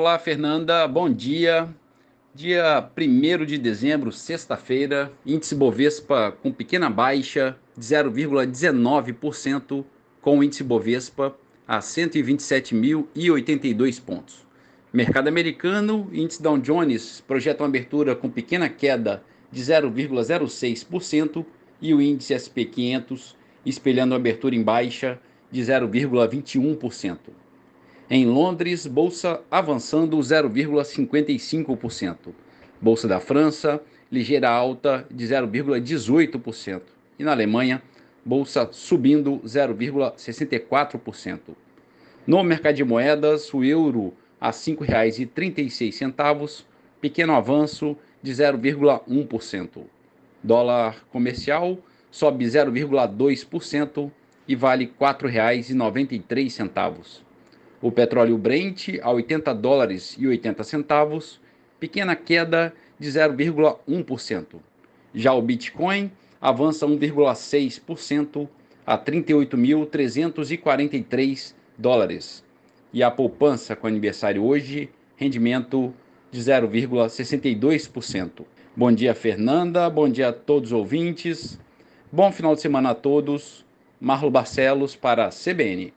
Olá, Fernanda, bom dia. Dia 1 de dezembro, sexta-feira, índice Bovespa com pequena baixa de 0,19%, com o índice Bovespa a 127.082 pontos. Mercado americano, índice Dow Jones projeta uma abertura com pequena queda de 0,06% e o índice SP 500 espelhando uma abertura em baixa de 0,21%. Em Londres, bolsa avançando 0,55%. Bolsa da França, ligeira alta de 0,18%. E na Alemanha, bolsa subindo 0,64%. No mercado de moedas, o euro a R$ 5,36, pequeno avanço de 0,1%. Dólar comercial sobe 0,2% e vale R$ 4,93. O petróleo Brent a 80 dólares e 80 centavos, pequena queda de 0,1%. Já o Bitcoin avança 1,6% a 38.343 dólares. E a poupança com aniversário hoje, rendimento de 0,62%. Bom dia, Fernanda. Bom dia a todos os ouvintes. Bom final de semana a todos. Marlo Barcelos para a CBN.